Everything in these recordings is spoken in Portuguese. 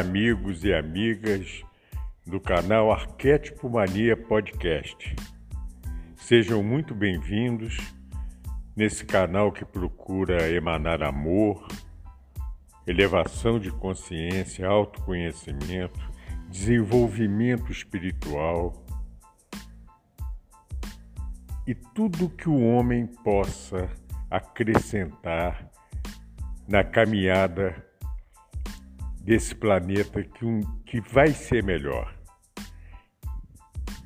Amigos e amigas do canal Arquétipo Mania Podcast. Sejam muito bem-vindos nesse canal que procura emanar amor, elevação de consciência, autoconhecimento, desenvolvimento espiritual e tudo que o homem possa acrescentar na caminhada desse planeta que, um, que vai ser melhor.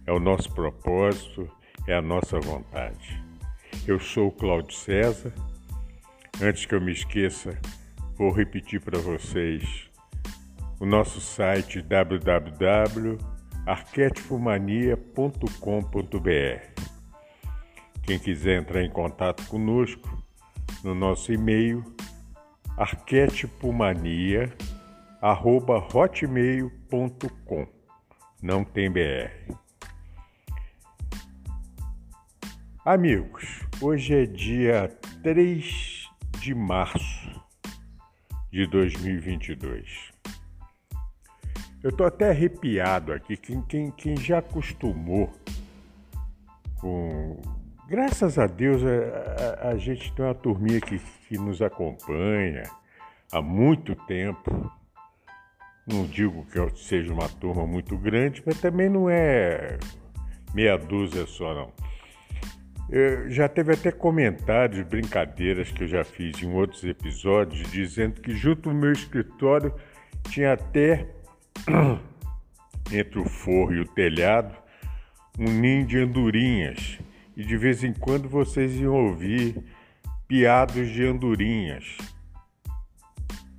É o nosso propósito, é a nossa vontade. Eu sou o Cláudio César. Antes que eu me esqueça, vou repetir para vocês o nosso site www.arquetipomania.com.br. Quem quiser entrar em contato conosco, no nosso e-mail arquetipomania.com arroba hotmail.com. Não tem BR. Amigos, hoje é dia 3 de março de 2022. Eu tô até arrepiado aqui. Quem, quem, quem já acostumou com. Graças a Deus a, a, a gente tem uma turminha que, que nos acompanha há muito tempo não digo que seja uma turma muito grande, mas também não é meia dúzia só, não. Eu já teve até comentários, brincadeiras que eu já fiz em outros episódios, dizendo que junto ao meu escritório tinha até, entre o forro e o telhado, um ninho de andorinhas. E de vez em quando vocês iam ouvir piados de andorinhas.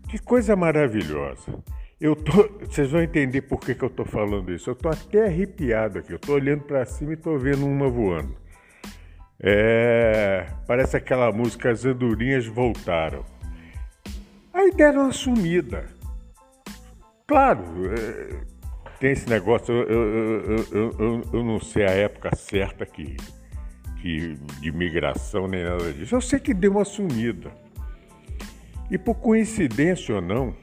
Que coisa maravilhosa! Eu tô, vocês vão entender por que, que eu estou falando isso. Eu estou até arrepiado aqui. Eu estou olhando para cima e estou vendo uma voando. É, parece aquela música As Andorinhas Voltaram. Aí deram uma sumida. Claro, é, tem esse negócio. Eu, eu, eu, eu, não sei a época certa que, que de migração nem nada disso. Eu sei que deu uma sumida. E por coincidência ou não,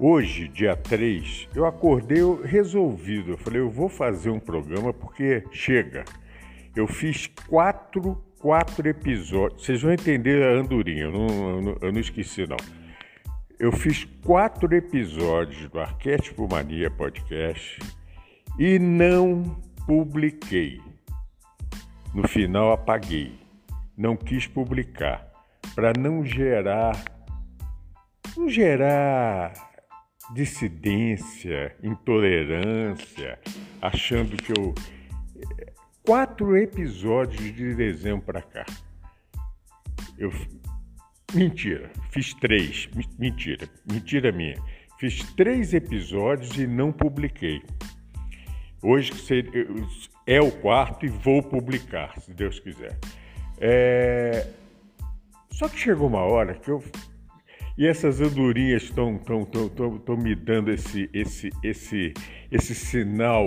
Hoje, dia 3, eu acordei resolvido. Eu falei, eu vou fazer um programa porque chega. Eu fiz quatro, quatro episódios. Vocês vão entender a andorinha, eu não, eu não, eu não esqueci não. Eu fiz quatro episódios do Arquétipo Mania Podcast e não publiquei. No final apaguei. Não quis publicar para não gerar não gerar dissidência, intolerância, achando que eu. Quatro episódios de dezembro para cá. Eu. Mentira, fiz três. Mentira, mentira minha. Fiz três episódios e não publiquei. Hoje é o quarto e vou publicar, se Deus quiser. É... Só que chegou uma hora que eu e essas andorinhas estão tão, tão, tão, tão me dando esse, esse, esse, esse sinal,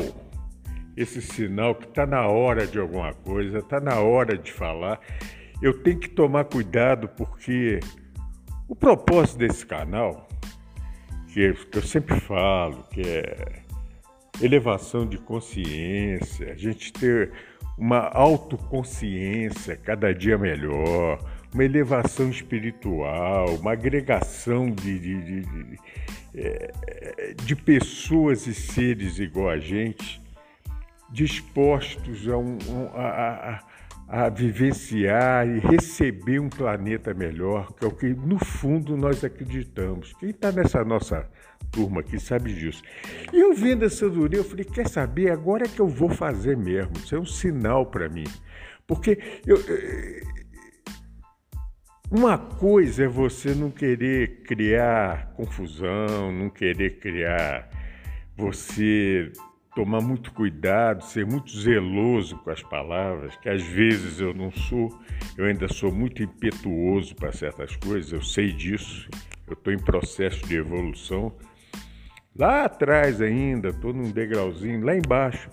esse sinal que está na hora de alguma coisa, está na hora de falar. Eu tenho que tomar cuidado porque o propósito desse canal, que eu sempre falo, que é elevação de consciência, a gente ter uma autoconsciência cada dia melhor, uma elevação espiritual, uma agregação de, de, de, de, é, de pessoas e seres igual a gente, dispostos a, um, a, a, a vivenciar e receber um planeta melhor, que é o que no fundo nós acreditamos. Quem está nessa nossa turma aqui sabe disso. E eu vendo essa Duri, eu falei, quer saber, agora é que eu vou fazer mesmo. Isso é um sinal para mim. Porque eu, Uma coisa é você não querer criar confusão, não querer criar você tomar muito cuidado, ser muito zeloso com as palavras, que às vezes eu não sou, eu ainda sou muito impetuoso para certas coisas, eu sei disso, eu estou em processo de evolução. Lá atrás ainda, estou num degrauzinho, lá embaixo,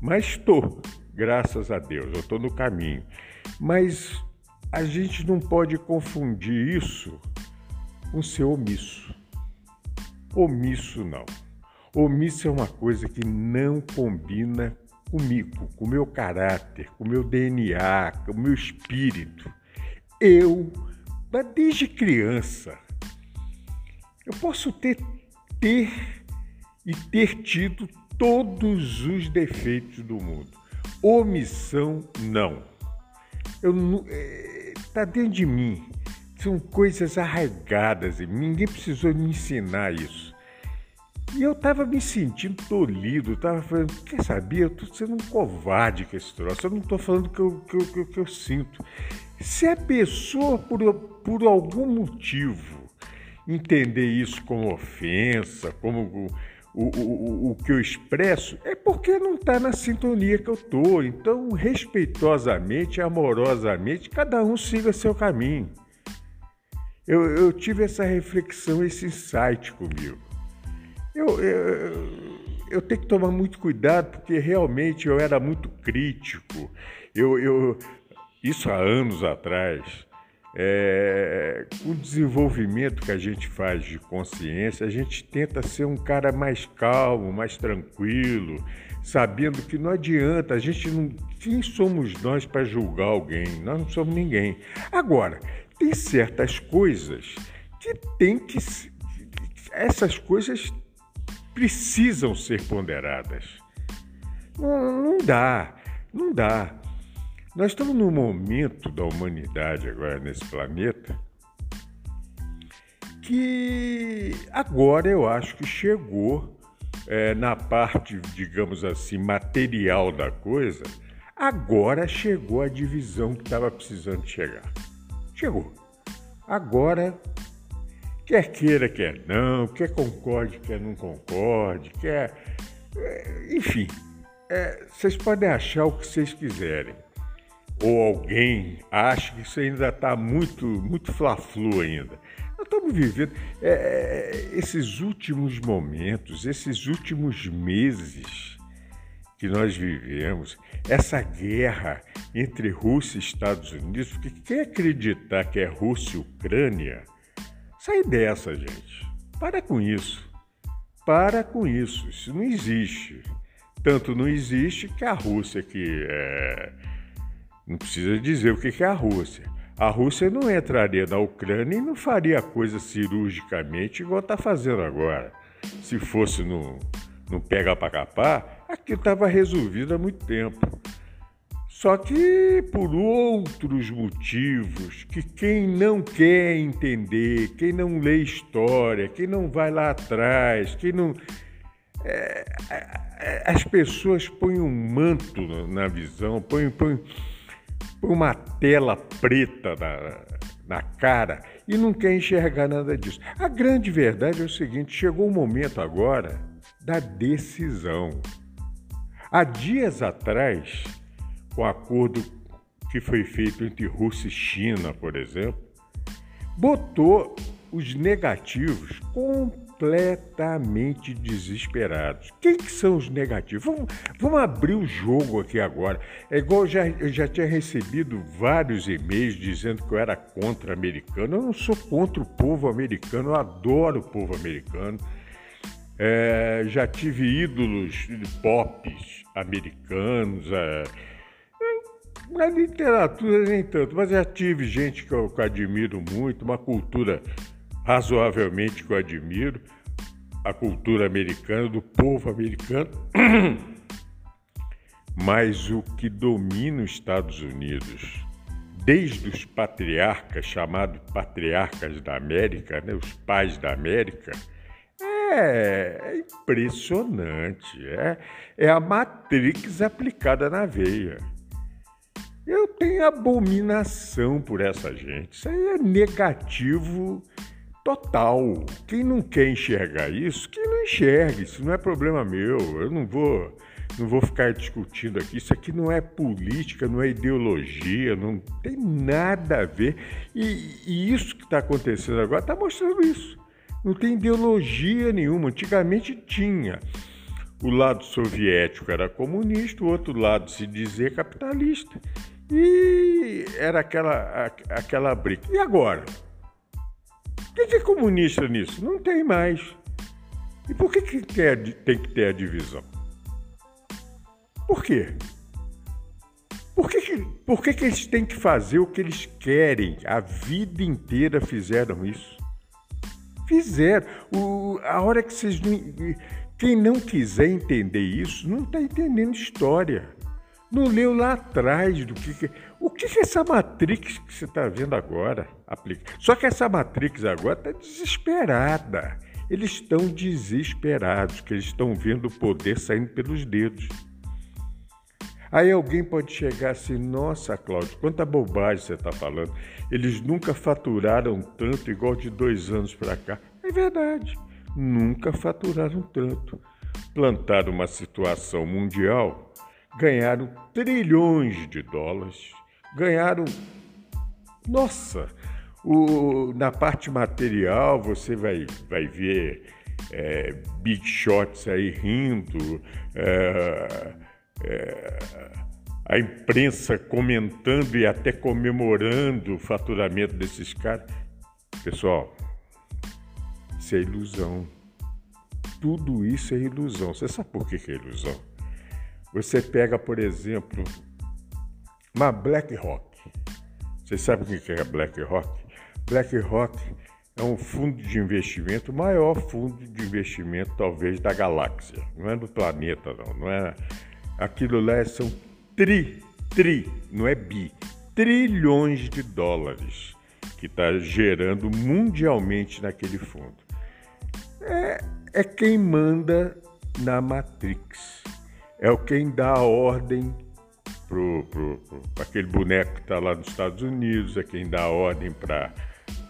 mas estou, graças a Deus, eu estou no caminho. Mas a gente não pode confundir isso com ser omisso. Omisso não. Omisso é uma coisa que não combina comigo, com o meu caráter, com o meu DNA, com o meu espírito. Eu, desde criança, eu posso ter, ter e ter tido todos os defeitos do mundo. Omissão, não. Eu está dentro de mim. São coisas arraigadas mim. Ninguém precisou me ensinar isso. E eu estava me sentindo tolhido, estava falando, quer saber, eu estou sendo um covarde com esse troço, eu não estou falando o que eu, que, eu, que eu sinto. Se a pessoa, por, por algum motivo, entender isso como ofensa, como o, o, o, que eu expresso, é porque não está na sintonia que eu estou. Então, respeitosamente, amorosamente, cada um siga seu caminho. Eu, eu tive essa reflexão, esse insight comigo. Eu, eu, eu, tenho que tomar muito cuidado porque realmente eu era muito crítico. Eu, eu isso há anos atrás. É, o desenvolvimento que a gente faz de consciência, a gente tenta ser um cara mais calmo, mais tranquilo, sabendo que não adianta, a gente não. Quem somos nós para julgar alguém? Nós não somos ninguém. Agora, tem certas coisas que tem que. Essas coisas precisam ser ponderadas. Não, não dá, não dá. Nós estamos num momento da humanidade agora nesse planeta que agora eu acho que chegou é, na parte, digamos assim, material da coisa, agora chegou a divisão que estava precisando chegar. Chegou. Agora Quer queira, quer não, quer concorde, quer não concorde, quer. É, enfim, é, vocês podem achar o que vocês quiserem. Ou alguém acha que isso ainda está muito, muito fla-flu ainda. Nós estamos vivendo é, é, esses últimos momentos, esses últimos meses que nós vivemos, essa guerra entre Rússia e Estados Unidos, porque quem acreditar que é Rússia e Ucrânia Sai dessa, gente. Para com isso. Para com isso. Isso não existe. Tanto não existe que a Rússia, que é... não precisa dizer o que é a Rússia. A Rússia não entraria na Ucrânia e não faria a coisa cirurgicamente igual está fazendo agora. Se fosse no, no pega para capar, aquilo estava resolvido há muito tempo. Só que por outros motivos que quem não quer entender, quem não lê história, quem não vai lá atrás, quem não. É, é, as pessoas põem um manto na visão, põem, põem, põem uma tela preta na, na cara e não quer enxergar nada disso. A grande verdade é o seguinte: chegou o momento agora da decisão. Há dias atrás, o acordo que foi feito entre Rússia e China, por exemplo, botou os negativos completamente desesperados. Quem que são os negativos? Vamos, vamos abrir o jogo aqui agora. É igual eu já, eu já tinha recebido vários e-mails dizendo que eu era contra americano. Eu não sou contra o povo americano, eu adoro o povo americano. É, já tive ídolos pop americanos. É, na literatura nem tanto, mas já tive gente que eu, que eu admiro muito, uma cultura razoavelmente que eu admiro, a cultura americana, do povo americano. Mas o que domina os Estados Unidos, desde os patriarcas, chamados patriarcas da América, né, os pais da América, é, é impressionante. É, é a Matrix aplicada na veia. Eu tenho abominação por essa gente. Isso aí é negativo total. Quem não quer enxergar isso, que não enxergue. Isso não é problema meu. Eu não vou, não vou ficar discutindo aqui. Isso aqui não é política, não é ideologia, não tem nada a ver. E, e isso que está acontecendo agora está mostrando isso. Não tem ideologia nenhuma. Antigamente tinha. O lado soviético era comunista, o outro lado se dizia capitalista. E era aquela, aquela briga. E agora? O que é comunista nisso? Não tem mais. E por que, que tem que ter a divisão? Por quê? Por que, que, por que, que eles têm que fazer o que eles querem? A vida inteira fizeram isso. Fizeram. O, a hora que vocês. Quem não quiser entender isso, não está entendendo história. Não leu lá atrás do que. O que, que essa Matrix que você está vendo agora aplica? Só que essa Matrix agora está desesperada. Eles estão desesperados, que eles estão vendo o poder saindo pelos dedos. Aí alguém pode chegar assim, nossa, Cláudio, quanta bobagem você está falando. Eles nunca faturaram tanto igual de dois anos para cá. É verdade, nunca faturaram tanto. Plantaram uma situação mundial, ganharam trilhões de dólares, ganharam. Nossa, o, na parte material você vai, vai ver é, big shots aí rindo. É, é, a imprensa comentando e até comemorando o faturamento desses caras. Pessoal, isso é ilusão. Tudo isso é ilusão. Você sabe por que é ilusão? Você pega, por exemplo, uma BlackRock. Você sabe o que é BlackRock? BlackRock é um fundo de investimento, o maior fundo de investimento talvez da galáxia. Não é do planeta, não. Não é Aquilo lá são tri, tri, não é bi, trilhões de dólares que está gerando mundialmente naquele fundo. É, é quem manda na Matrix. É o quem dá a ordem para aquele boneco que está lá nos Estados Unidos, é quem dá ordem para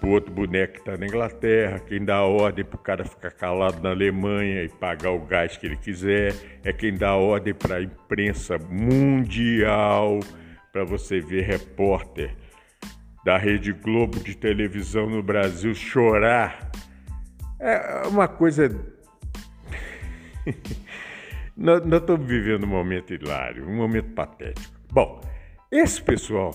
o outro boneco que está na Inglaterra, quem dá ordem para o cara ficar calado na Alemanha e pagar o gás que ele quiser, é quem dá ordem para a imprensa mundial, para você ver repórter da Rede Globo de televisão no Brasil chorar. É uma coisa. Nós, estamos vivendo um momento hilário, um momento patético. Bom, esse pessoal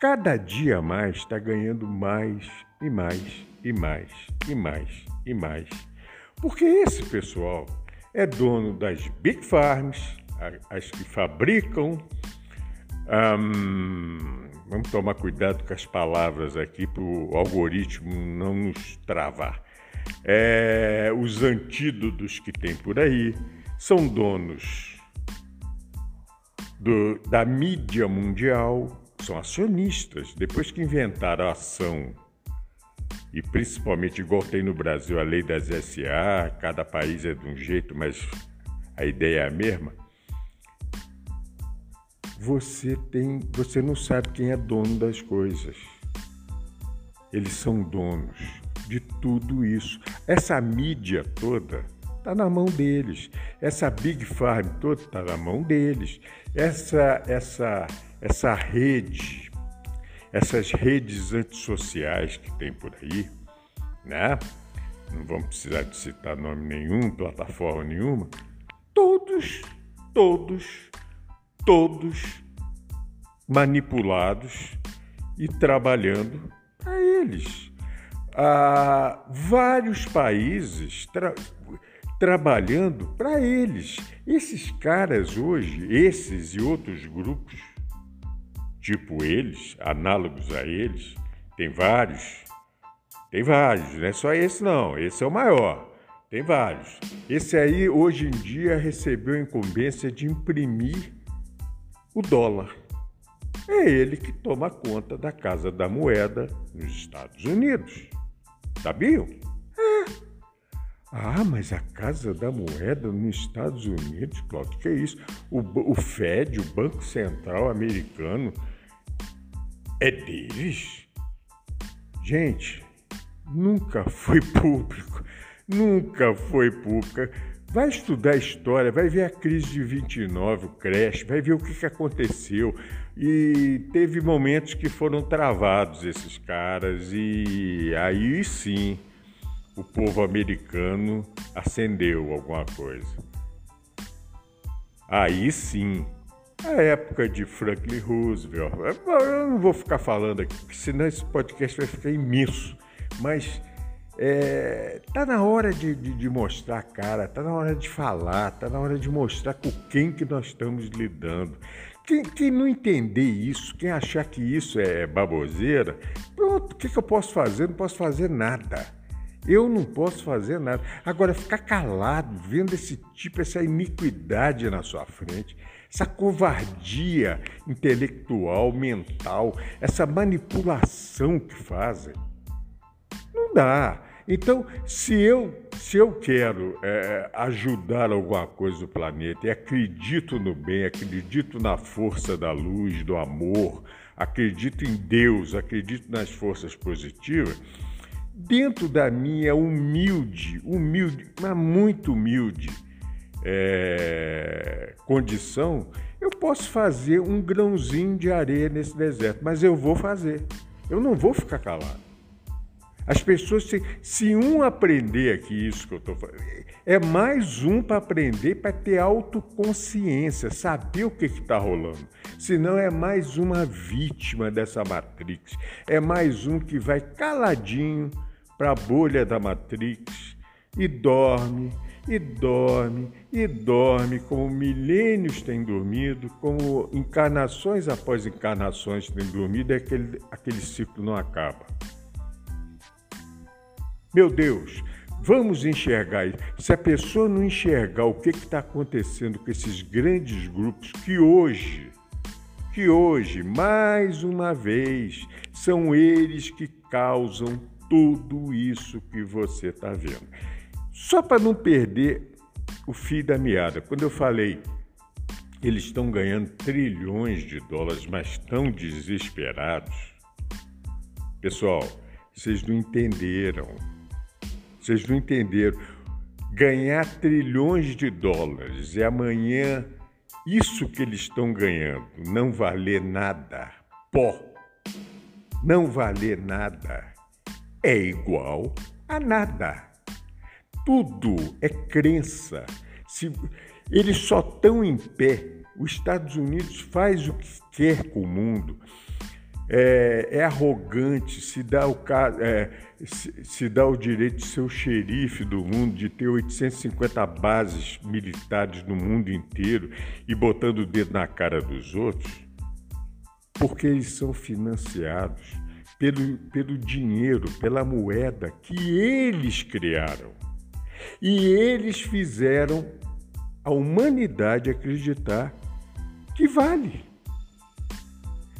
cada dia mais está ganhando mais e mais e mais e mais e mais. Porque esse pessoal é dono das big farms, as que fabricam. vamos tomar cuidado com as palavras aqui para o algoritmo não nos travar. É, os antídotos que tem por aí são donos do, da mídia mundial, são acionistas. Depois que inventaram a ação, e principalmente igual tem no Brasil a lei das SA, cada país é de um jeito, mas a ideia é a mesma. Você tem, você não sabe quem é dono das coisas. Eles são donos de tudo isso. Essa mídia toda está na mão deles. Essa big farm toda está na mão deles. Essa essa essa rede, essas redes antissociais que tem por aí, né? Não vamos precisar de citar nome nenhum, plataforma nenhuma. Todos, todos, todos manipulados e trabalhando para eles. Há vários países tra trabalhando para eles. Esses caras hoje, esses e outros grupos, tipo eles, análogos a eles, tem vários. Tem vários, não é só esse não, esse é o maior. Tem vários. Esse aí, hoje em dia, recebeu a incumbência de imprimir o dólar. É ele que toma conta da Casa da Moeda nos Estados Unidos. Sabiam? É. Ah, mas a Casa da Moeda nos Estados Unidos, Cláudio, que é isso? O, o Fed, o Banco Central americano, é deles? Gente, nunca foi público, nunca foi pública. Vai estudar história, vai ver a crise de 29, o crash, vai ver o que, que aconteceu. E teve momentos que foram travados esses caras, e aí sim o povo americano acendeu alguma coisa. Aí sim, a época de Franklin Roosevelt. Eu não vou ficar falando aqui, senão esse podcast vai ficar imenso. Mas é, tá na hora de, de, de, mostrar a cara, tá na hora de falar, tá na hora de mostrar com quem que nós estamos lidando. Quem, quem não entender isso, quem achar que isso é baboseira, pronto, o que, que eu posso fazer? Não posso fazer nada. Eu não posso fazer nada. Agora, ficar calado, vendo esse tipo, essa iniquidade na sua frente, essa covardia intelectual, mental, essa manipulação que fazem não dá. Então, se eu, se eu quero é, ajudar alguma coisa no planeta e acredito no bem, acredito na força da luz, do amor, acredito em Deus, acredito nas forças positivas, dentro da minha humilde, humilde, mas muito humilde é, condição, eu posso fazer um grãozinho de areia nesse deserto, mas eu vou fazer. Eu não vou ficar calado. As pessoas, se, se um aprender aqui isso que eu estou falando, é mais um para aprender, para ter autoconsciência, saber o que está rolando. Senão é mais uma vítima dessa Matrix. É mais um que vai caladinho para a bolha da Matrix e dorme, e dorme, e dorme, como milênios têm dormido, como encarnações após encarnações têm dormido, e aquele, aquele ciclo não acaba. Meu Deus, vamos enxergar isso. Se a pessoa não enxergar o que está acontecendo com esses grandes grupos que hoje, que hoje, mais uma vez, são eles que causam tudo isso que você está vendo. Só para não perder o fio da meada, quando eu falei eles estão ganhando trilhões de dólares, mas estão desesperados. Pessoal, vocês não entenderam. Vocês não entenderam. Ganhar trilhões de dólares e amanhã isso que eles estão ganhando não valer nada, pó, não valer nada, é igual a nada. Tudo é crença. Se eles só estão em pé, os Estados Unidos faz o que quer com o mundo é, é arrogante, se dá, o, é, se, dá o direito de ser o xerife do mundo, de ter 850 bases militares no mundo inteiro e botando o dedo na cara dos outros, porque eles são financiados pelo, pelo dinheiro, pela moeda que eles criaram. E eles fizeram a humanidade acreditar que vale.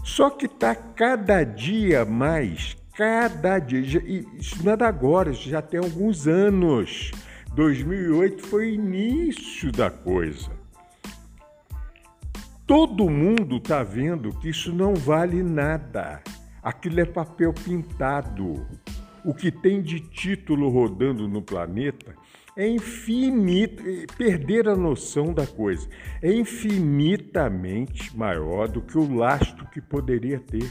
Só que está cada dia mais, cada dia. Isso não é da agora, isso já tem alguns anos. 2008 foi o início da coisa. Todo mundo está vendo que isso não vale nada. Aquilo é papel pintado. O que tem de título rodando no planeta é infinito, perder a noção da coisa, é infinitamente maior do que o lastro que poderia ter.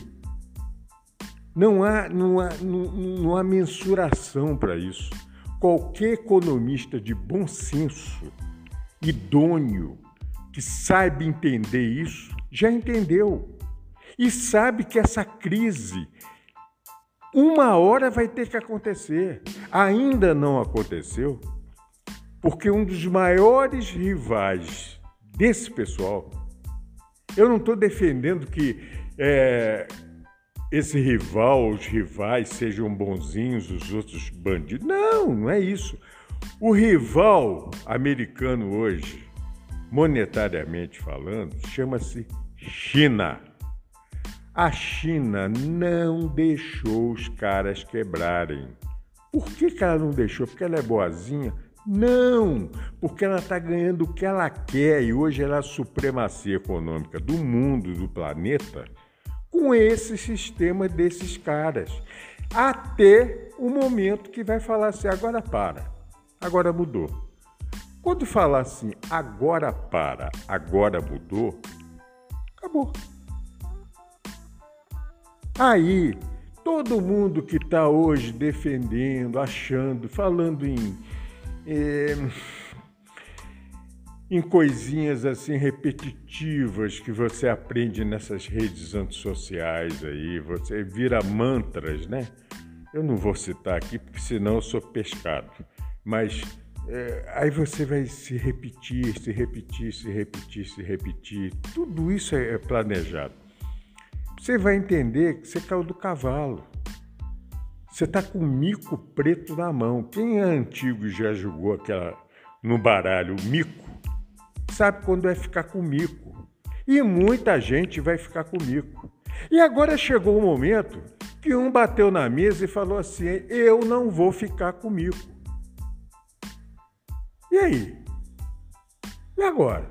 Não há, não há, não, não há mensuração para isso. Qualquer economista de bom senso, idôneo, que saiba entender isso, já entendeu. E sabe que essa crise, uma hora vai ter que acontecer. Ainda não aconteceu porque um dos maiores rivais desse pessoal, eu não estou defendendo que é, esse rival, os rivais sejam bonzinhos, os outros bandidos. Não, não é isso. O rival americano hoje, monetariamente falando, chama-se China. A China não deixou os caras quebrarem. Por que, que ela não deixou? Porque ela é boazinha? Não, porque ela está ganhando o que ela quer e hoje ela é a supremacia econômica do mundo, do planeta, com esse sistema desses caras. Até o momento que vai falar assim: agora para, agora mudou. Quando falar assim, agora para, agora mudou, acabou. Aí, todo mundo que está hoje defendendo, achando, falando em, é, em coisinhas assim repetitivas que você aprende nessas redes antissociais aí, você vira mantras, né? Eu não vou citar aqui porque senão eu sou pescado, mas é, aí você vai se repetir, se repetir, se repetir, se repetir. Tudo isso é planejado. Você vai entender que você caiu do cavalo. Você está com o mico preto na mão. Quem é antigo e já jogou aquela no baralho, o mico, sabe quando é ficar com mico. E muita gente vai ficar com mico. E agora chegou o momento que um bateu na mesa e falou assim: Eu não vou ficar com mico. E aí? E agora?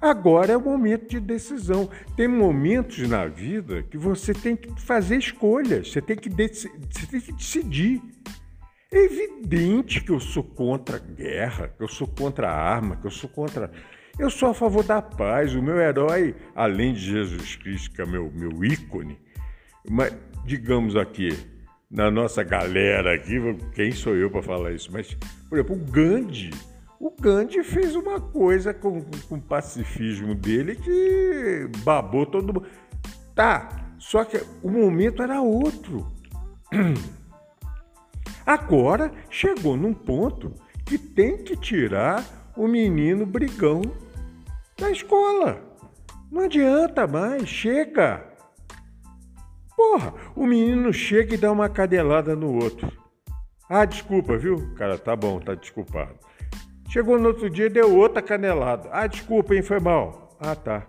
Agora é o momento de decisão. Tem momentos na vida que você tem que fazer escolhas, você tem que, você tem que decidir. É evidente que eu sou contra a guerra, que eu sou contra a arma, que eu sou contra. Eu sou a favor da paz. O meu herói, além de Jesus Cristo, que é meu, meu ícone, mas digamos aqui, na nossa galera aqui, quem sou eu para falar isso? Mas, por exemplo, o Gandhi. O Gandhi fez uma coisa com, com o pacifismo dele que babou todo mundo. Tá, só que o momento era outro. Agora chegou num ponto que tem que tirar o menino brigão da escola. Não adianta mais, chega. Porra, o menino chega e dá uma cadelada no outro. Ah, desculpa, viu? Cara, tá bom, tá desculpado. Chegou no outro dia e deu outra canelada. Ah, desculpa, hein, foi mal. Ah, tá.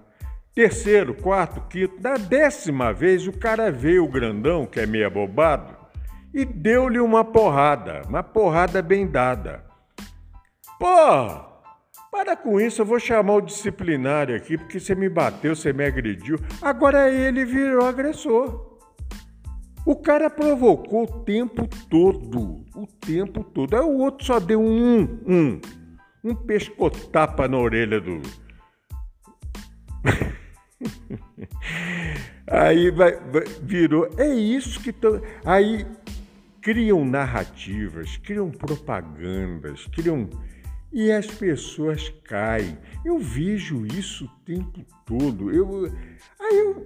Terceiro, quarto, quinto. Da décima vez, o cara veio, o grandão, que é meio abobado, e deu-lhe uma porrada. Uma porrada bem dada. Porra! Para com isso, eu vou chamar o disciplinário aqui, porque você me bateu, você me agrediu. Agora ele virou agressor. O cara provocou o tempo todo, o tempo todo. Aí o outro só deu um, um, um pescotapa na orelha do. Aí vai, vai, virou. É isso que estão. Aí criam narrativas, criam propagandas, criam. E as pessoas caem. Eu vejo isso o tempo todo. Eu, aí eu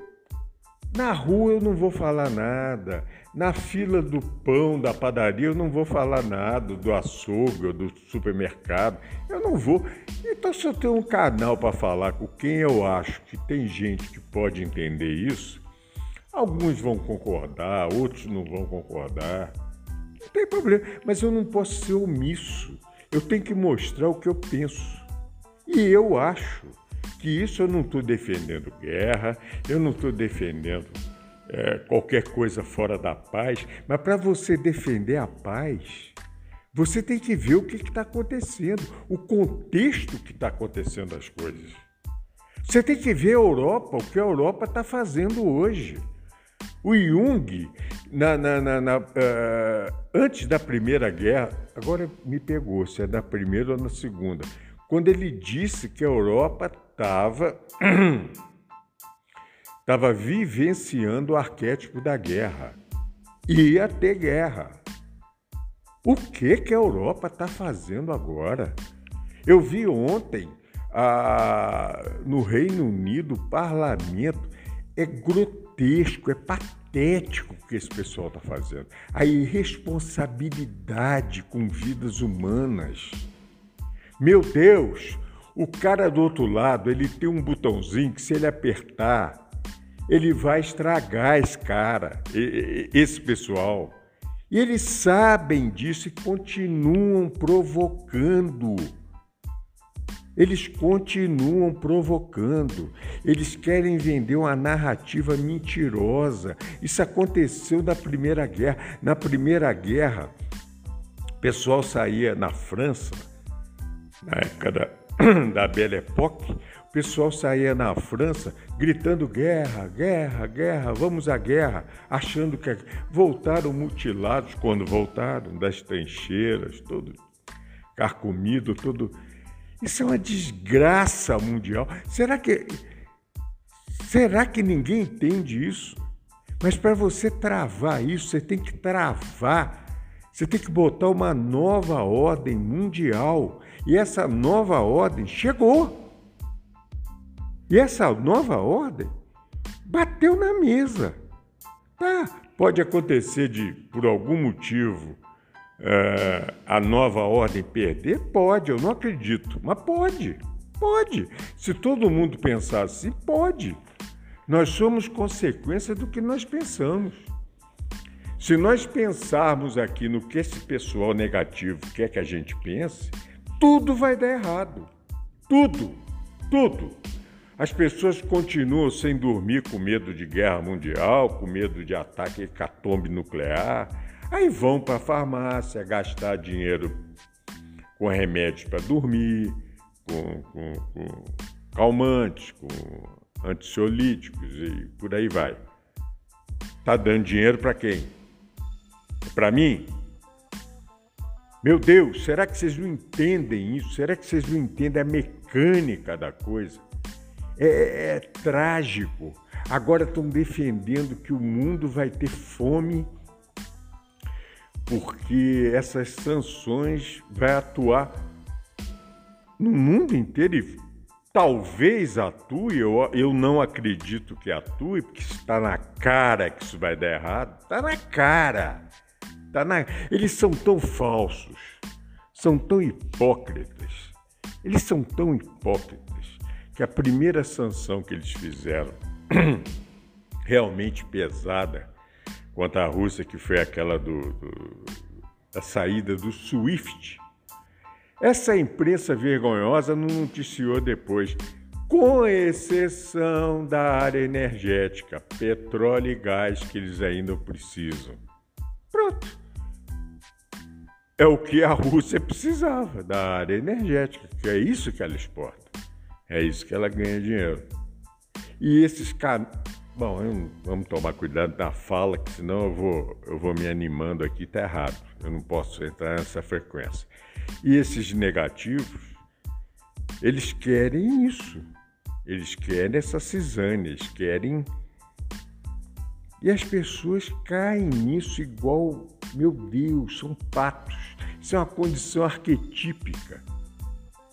na rua eu não vou falar nada. Na fila do pão da padaria eu não vou falar nada, do açougue, do supermercado. Eu não vou. Então, se eu tenho um canal para falar com quem eu acho que tem gente que pode entender isso, alguns vão concordar, outros não vão concordar. Não tem problema. Mas eu não posso ser omisso. Eu tenho que mostrar o que eu penso. E eu acho que isso eu não estou defendendo guerra, eu não estou defendendo é, qualquer coisa fora da paz, mas para você defender a paz, você tem que ver o que está acontecendo, o contexto que está acontecendo as coisas. Você tem que ver a Europa, o que a Europa está fazendo hoje. O Jung, na, na, na, na uh, antes da Primeira Guerra, agora me pegou se é da primeira ou na segunda, quando ele disse que a Europa estava vivenciando o arquétipo da guerra. Ia ter guerra. O que, que a Europa está fazendo agora? Eu vi ontem no Reino Unido o parlamento. É grotesco, é patético o que esse pessoal está fazendo. A irresponsabilidade com vidas humanas. Meu Deus, o cara do outro lado, ele tem um botãozinho que se ele apertar, ele vai estragar esse cara, esse pessoal. E eles sabem disso e continuam provocando. Eles continuam provocando. Eles querem vender uma narrativa mentirosa. Isso aconteceu na Primeira Guerra. Na Primeira Guerra, pessoal saía na França, na época da, da Belle Époque, o pessoal saía na França gritando guerra, guerra, guerra, vamos à guerra, achando que voltaram mutilados quando voltaram das trincheiras, todo carcomido, todo. Isso é uma desgraça mundial. Será que será que ninguém entende isso? Mas para você travar isso, você tem que travar você tem que botar uma nova ordem mundial. E essa nova ordem chegou. E essa nova ordem bateu na mesa. Tá, pode acontecer de, por algum motivo, é, a nova ordem perder? Pode, eu não acredito, mas pode, pode. Se todo mundo pensar assim, pode. Nós somos consequência do que nós pensamos. Se nós pensarmos aqui no que esse pessoal negativo quer que a gente pense, tudo vai dar errado. Tudo, tudo. As pessoas continuam sem dormir com medo de guerra mundial, com medo de ataque hecatombe nuclear. Aí vão para a farmácia gastar dinheiro com remédios para dormir, com, com, com calmantes, com ansiolíticos e por aí vai. Tá dando dinheiro para quem? para mim. Meu Deus, será que vocês não entendem isso? Será que vocês não entendem a mecânica da coisa? É, é, é trágico. Agora estão defendendo que o mundo vai ter fome porque essas sanções vai atuar no mundo inteiro e talvez atue, eu, eu não acredito que atue, porque está na cara que isso vai dar errado, está na cara. Tá na... Eles são tão falsos, são tão hipócritas, eles são tão hipócritas que a primeira sanção que eles fizeram, realmente pesada, contra a Rússia, que foi aquela do, do, da saída do SWIFT, essa imprensa vergonhosa não noticiou depois, com exceção da área energética, petróleo e gás que eles ainda precisam. Pronto é o que a Rússia precisava da área energética, que é isso que ela exporta, é isso que ela ganha dinheiro. E esses caras. Bom, vamos tomar cuidado na fala, que senão eu vou, eu vou me animando aqui, tá errado. Eu não posso entrar nessa frequência. E esses negativos, eles querem isso. Eles querem essa cisânia, eles querem. E as pessoas caem nisso igual, meu Deus, são patos. Isso é uma condição arquetípica.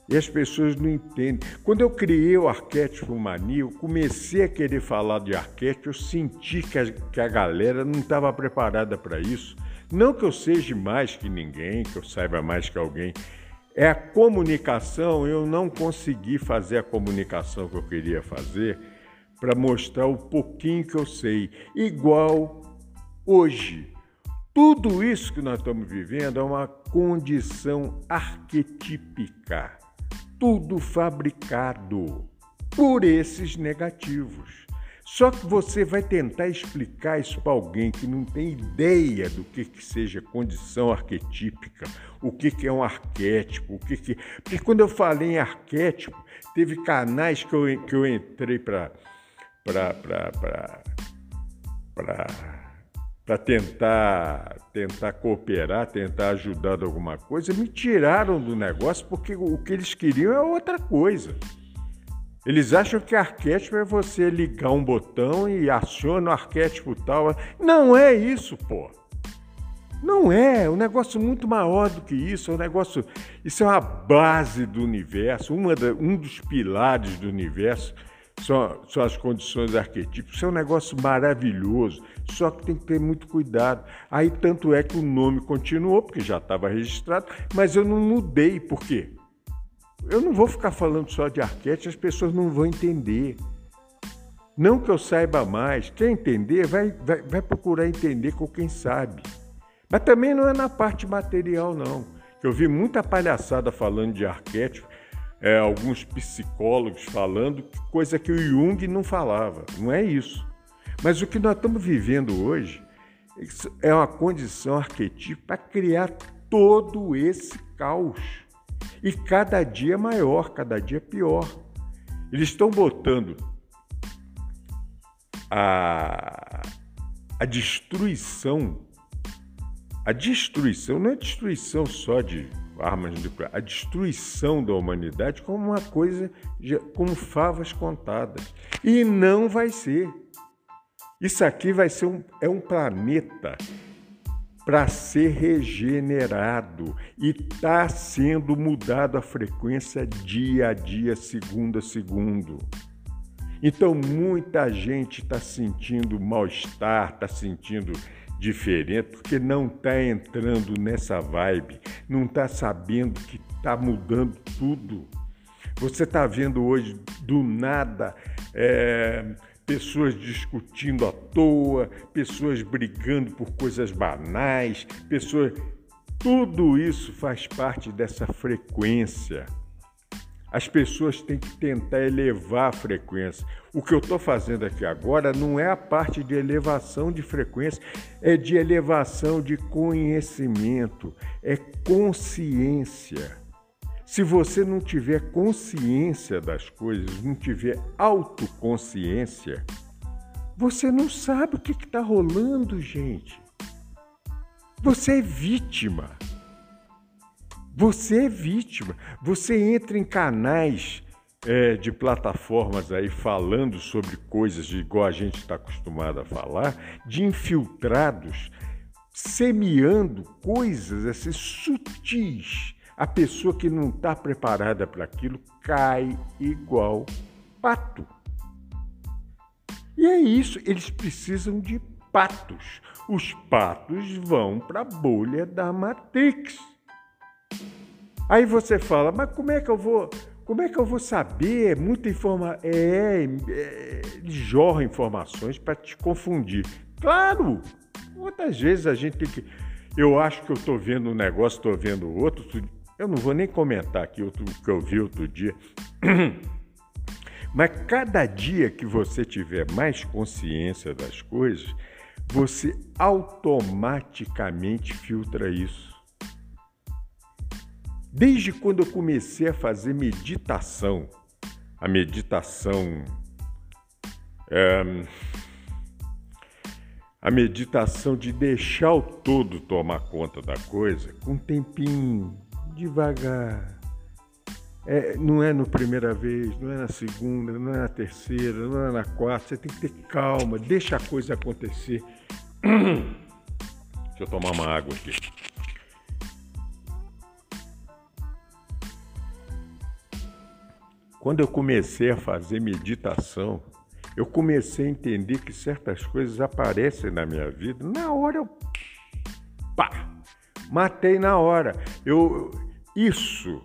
E as pessoas não entendem. Quando eu criei o arquétipo mania, eu comecei a querer falar de arquétipo, eu senti que a, que a galera não estava preparada para isso. Não que eu seja mais que ninguém, que eu saiba mais que alguém. É a comunicação, eu não consegui fazer a comunicação que eu queria fazer para mostrar o pouquinho que eu sei. Igual hoje. Tudo isso que nós estamos vivendo é uma condição arquetípica, tudo fabricado por esses negativos. Só que você vai tentar explicar isso para alguém que não tem ideia do que, que seja condição arquetípica, o que, que é um arquétipo, o que, que. Porque quando eu falei em arquétipo, teve canais que eu, que eu entrei para. para. para. para para tentar tentar cooperar, tentar ajudar de alguma coisa, me tiraram do negócio porque o que eles queriam é outra coisa. Eles acham que arquétipo é você ligar um botão e aciona o arquétipo tal. Não é isso, pô. Não é, é um negócio muito maior do que isso, é um negócio, isso é uma base do universo, uma da, um dos pilares do universo são, são as condições arquetípicas. Isso é um negócio maravilhoso, só que tem que ter muito cuidado. Aí, tanto é que o nome continuou, porque já estava registrado, mas eu não mudei. Por quê? Eu não vou ficar falando só de arquétipo, as pessoas não vão entender. Não que eu saiba mais. Quem entender, vai, vai, vai procurar entender com quem sabe. Mas também não é na parte material, não. Eu vi muita palhaçada falando de arquétipo é, alguns psicólogos falando, coisa que o Jung não falava. Não é isso. Mas o que nós estamos vivendo hoje é uma condição arquetípica para criar todo esse caos. E cada dia maior, cada dia pior. Eles estão botando a, a destruição, a destruição, não é destruição só de armas nucleares, a destruição da humanidade como uma coisa, como favas contadas. E não vai ser. Isso aqui vai ser um, é um planeta para ser regenerado e está sendo mudado a frequência dia a dia, segundo a segundo. Então muita gente está sentindo mal-estar, está sentindo diferente, porque não está entrando nessa vibe, não está sabendo que está mudando tudo. Você está vendo hoje do nada é, pessoas discutindo à toa, pessoas brigando por coisas banais, pessoas. Tudo isso faz parte dessa frequência. As pessoas têm que tentar elevar a frequência. O que eu estou fazendo aqui agora não é a parte de elevação de frequência, é de elevação de conhecimento, é consciência. Se você não tiver consciência das coisas, não tiver autoconsciência, você não sabe o que está rolando, gente. Você é vítima. Você é vítima. Você entra em canais é, de plataformas aí falando sobre coisas de igual a gente está acostumado a falar, de infiltrados, semeando coisas assim sutis. A pessoa que não está preparada para aquilo cai igual pato. E é isso, eles precisam de patos. Os patos vão para a bolha da Matrix. Aí você fala, mas como é que eu vou, como é que eu vou saber? Muita informação, é, é, jorra informações para te confundir. Claro, muitas vezes a gente tem que, eu acho que eu estou vendo um negócio, estou vendo outro. Eu não vou nem comentar aqui o que eu vi outro dia. Mas cada dia que você tiver mais consciência das coisas, você automaticamente filtra isso. Desde quando eu comecei a fazer meditação, a meditação. É, a meditação de deixar o todo tomar conta da coisa, com um tempinho, devagar. É, não é na primeira vez, não é na segunda, não é na terceira, não é na quarta. Você tem que ter calma, deixa a coisa acontecer. Deixa eu tomar uma água aqui. Quando eu comecei a fazer meditação, eu comecei a entender que certas coisas aparecem na minha vida. Na hora eu pá, matei na hora. Eu isso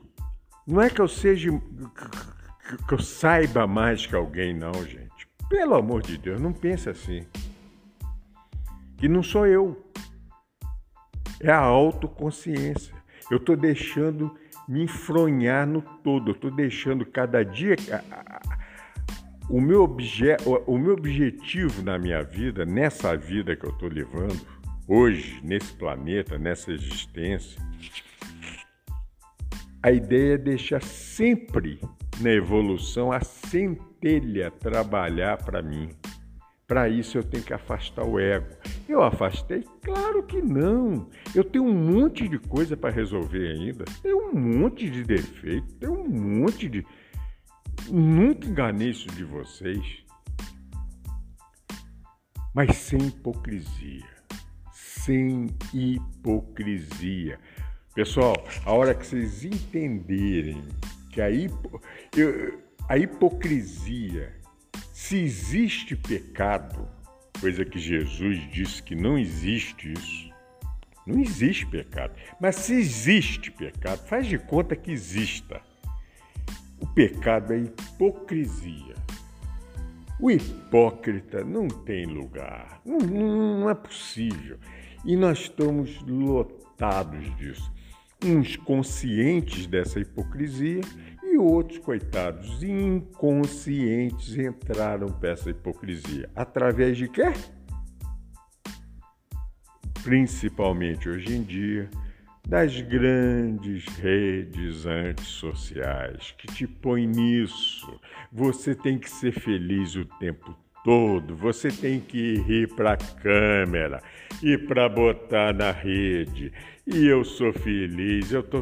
não é que eu seja que eu saiba mais que alguém não, gente. Pelo amor de Deus, não pense assim. Que não sou eu. É a autoconsciência. Eu estou deixando me enfronhar no todo. Eu estou deixando cada dia. O meu, obje, o meu objetivo na minha vida, nessa vida que eu estou levando, hoje, nesse planeta, nessa existência, a ideia é deixar sempre na evolução a centelha trabalhar para mim. Para isso eu tenho que afastar o ego. Eu afastei? Claro que não. Eu tenho um monte de coisa para resolver ainda. Tenho um monte de defeito, tenho um monte de. Nunca enganei isso de vocês. Mas sem hipocrisia. Sem hipocrisia. Pessoal, a hora que vocês entenderem que a, hipo... a hipocrisia se existe pecado, coisa que Jesus disse que não existe isso, não existe pecado. Mas se existe pecado, faz de conta que exista. O pecado é hipocrisia. O hipócrita não tem lugar, não, não é possível. E nós estamos lotados disso. Uns conscientes dessa hipocrisia e outros, coitados, inconscientes entraram para essa hipocrisia. Através de quê? Principalmente hoje em dia, das grandes redes antissociais que te põem nisso. Você tem que ser feliz o tempo todo, você tem que rir para a câmera e para botar na rede. E eu sou feliz, eu tô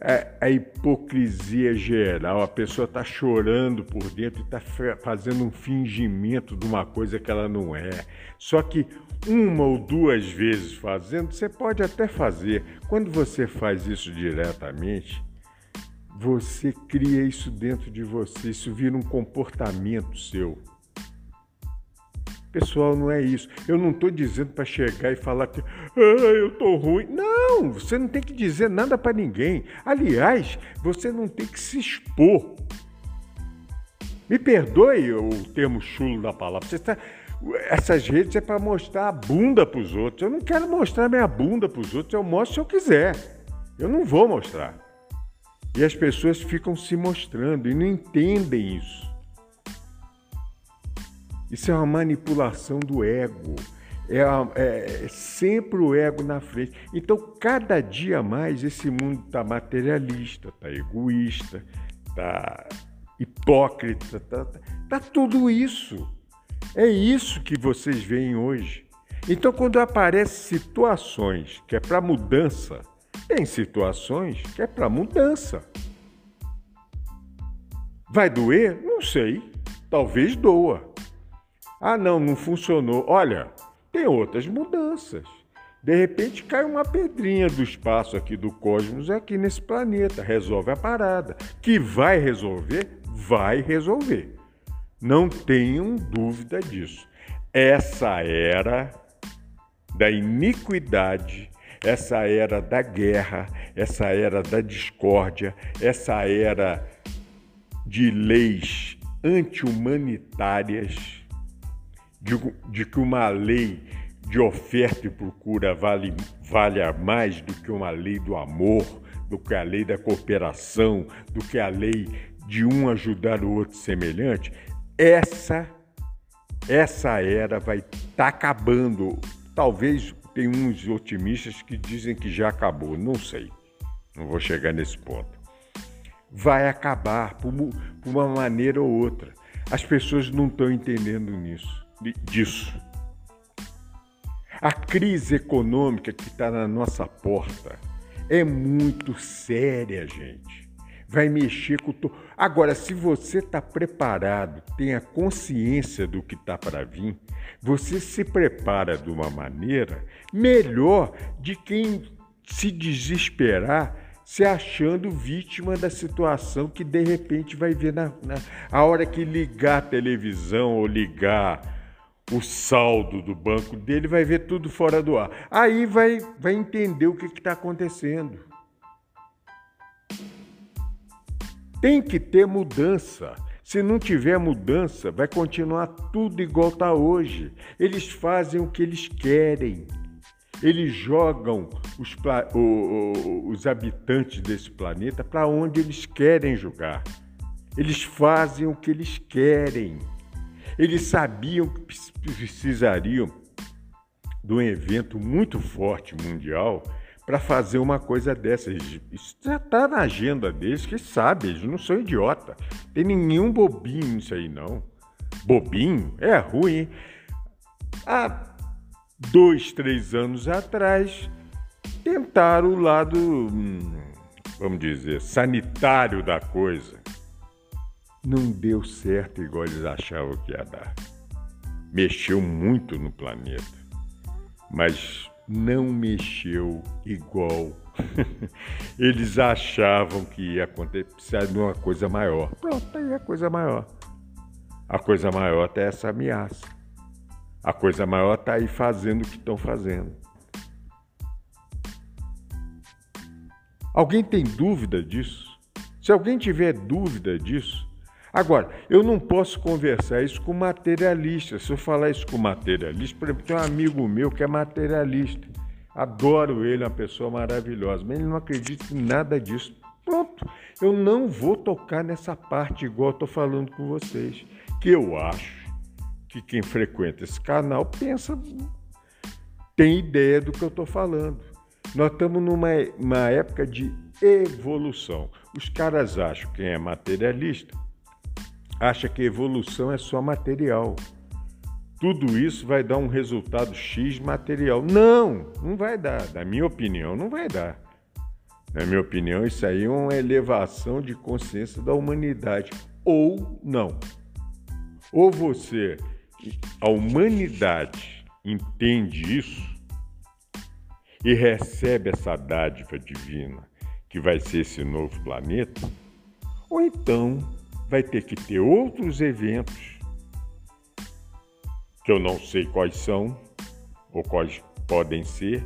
é a hipocrisia geral. A pessoa está chorando por dentro e está fazendo um fingimento de uma coisa que ela não é. Só que uma ou duas vezes fazendo, você pode até fazer. Quando você faz isso diretamente, você cria isso dentro de você, isso vira um comportamento seu. Pessoal, não é isso. Eu não estou dizendo para chegar e falar que ah, eu estou ruim. Não, você não tem que dizer nada para ninguém. Aliás, você não tem que se expor. Me perdoe o termo chulo da palavra. Você está essas redes é para mostrar a bunda para os outros. Eu não quero mostrar minha bunda para os outros, eu mostro se eu quiser. Eu não vou mostrar. E as pessoas ficam se mostrando e não entendem isso. Isso é uma manipulação do ego. É, é, é sempre o ego na frente. Então, cada dia mais, esse mundo está materialista, está egoísta, está hipócrita, está tá tudo isso. É isso que vocês veem hoje. Então, quando aparecem situações que é para mudança, tem situações que é para mudança. Vai doer? Não sei. Talvez doa. Ah, não, não funcionou. Olha, tem outras mudanças. De repente cai uma pedrinha do espaço aqui do cosmos aqui nesse planeta, resolve a parada. Que vai resolver? Vai resolver. Não tenham dúvida disso. Essa era da iniquidade, essa era da guerra, essa era da discórdia, essa era de leis anti-humanitárias, de, de, que uma lei de oferta e procura vale, vale mais do que uma lei do amor, do que a lei da cooperação, do que a lei de um ajudar o outro semelhante, essa essa era vai estar tá acabando. Talvez tem uns otimistas que dizem que já acabou, não sei. Não vou chegar nesse ponto. Vai acabar por, por uma maneira ou outra. As pessoas não estão entendendo nisso, disso. A crise econômica que está na nossa porta é muito séria, gente vai mexer com o. Agora, se você está preparado, tem a consciência do que está para vir, você se prepara de uma maneira melhor de quem se desesperar se achando vítima da situação que de repente vai ver na, na a hora que ligar a televisão ou ligar o saldo do banco dele, vai ver tudo fora do ar. Aí vai, vai entender o que está acontecendo. Tem que ter mudança. Se não tiver mudança, vai continuar tudo igual está hoje. Eles fazem o que eles querem. Eles jogam os, os habitantes desse planeta para onde eles querem jogar. Eles fazem o que eles querem. Eles sabiam que precisariam de um evento muito forte mundial para fazer uma coisa dessa. Isso já está na agenda deles, que sabe, eles não são idiota. Tem nenhum bobinho nisso aí, não. Bobinho? É ruim, hein? Há dois, três anos atrás, tentaram o lado, hum, vamos dizer, sanitário da coisa. Não deu certo igual eles achavam que ia dar. Mexeu muito no planeta. Mas não mexeu igual eles achavam que ia acontecer de uma coisa maior. Pronto, aí é a coisa maior. A coisa maior está essa ameaça. A coisa maior está aí fazendo o que estão fazendo. Alguém tem dúvida disso? Se alguém tiver dúvida disso, Agora, eu não posso conversar isso com materialista. Se eu falar isso com materialista, por exemplo, tem um amigo meu que é materialista. Adoro ele, é uma pessoa maravilhosa, mas ele não acredita em nada disso. Pronto, eu não vou tocar nessa parte igual estou falando com vocês, que eu acho que quem frequenta esse canal pensa, tem ideia do que eu estou falando. Nós estamos numa uma época de evolução. Os caras acham, quem é materialista, acha que evolução é só material. Tudo isso vai dar um resultado X material. Não, não vai dar. Na minha opinião, não vai dar. Na minha opinião, isso aí é uma elevação de consciência da humanidade. Ou não. Ou você, a humanidade, entende isso e recebe essa dádiva divina que vai ser esse novo planeta, ou então vai ter que ter outros eventos que eu não sei quais são ou quais podem ser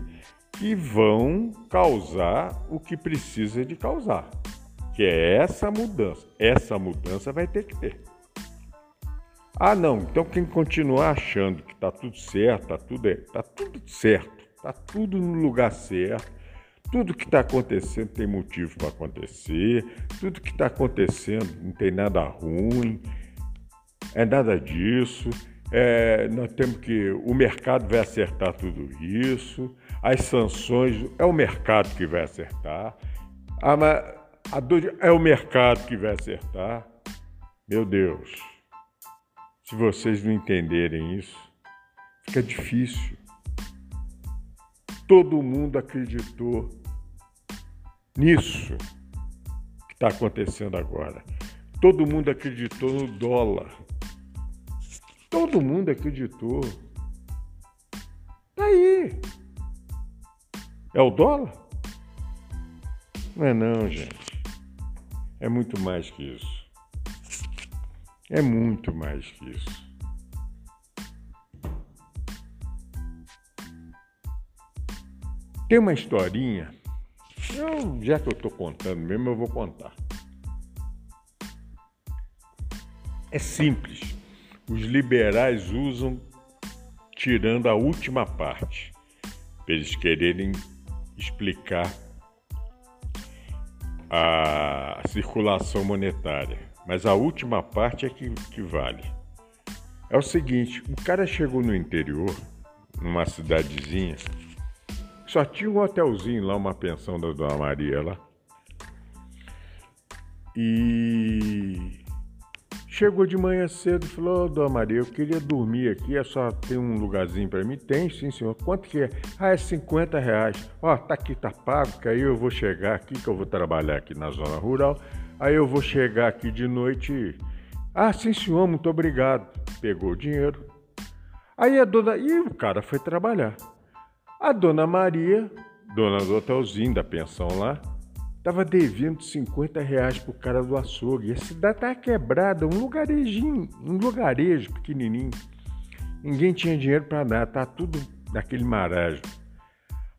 que vão causar o que precisa de causar, que é essa mudança. Essa mudança vai ter que ter. Ah, não, então quem continuar achando que está tudo certo, está tudo, tá tudo certo, está tudo no lugar certo, tudo que está acontecendo tem motivo para acontecer, tudo que está acontecendo não tem nada ruim, é nada disso. É, nós temos que. O mercado vai acertar tudo isso, as sanções é o mercado que vai acertar, a, a dor, é o mercado que vai acertar. Meu Deus, se vocês não entenderem isso, fica difícil. Todo mundo acreditou nisso que está acontecendo agora. Todo mundo acreditou no dólar. Todo mundo acreditou. Tá aí. É o dólar? Não é não, gente. É muito mais que isso. É muito mais que isso. Tem uma historinha, eu, já que eu estou contando mesmo, eu vou contar. É simples. Os liberais usam tirando a última parte, para eles quererem explicar a circulação monetária. Mas a última parte é que, que vale. É o seguinte: o cara chegou no interior, numa cidadezinha, só tinha um hotelzinho lá, uma pensão da Dona Maria lá. E chegou de manhã cedo e falou: oh, Dona Maria, eu queria dormir aqui, é só tem um lugarzinho para mim? Tem, sim, senhor. Quanto que é? Ah, é 50 reais. Ó, oh, tá aqui, tá pago, que aí eu vou chegar aqui, que eu vou trabalhar aqui na zona rural. Aí eu vou chegar aqui de noite. Ah, sim, senhor, muito obrigado. Pegou o dinheiro. Aí a dona. E o cara foi trabalhar. A dona Maria, dona do hotelzinho da pensão lá, estava devendo 50 reais pro cara do açougue. A cidade tá quebrada, um lugarejinho, um lugarejo pequenininho. Ninguém tinha dinheiro para dar, tá tudo naquele marasmo.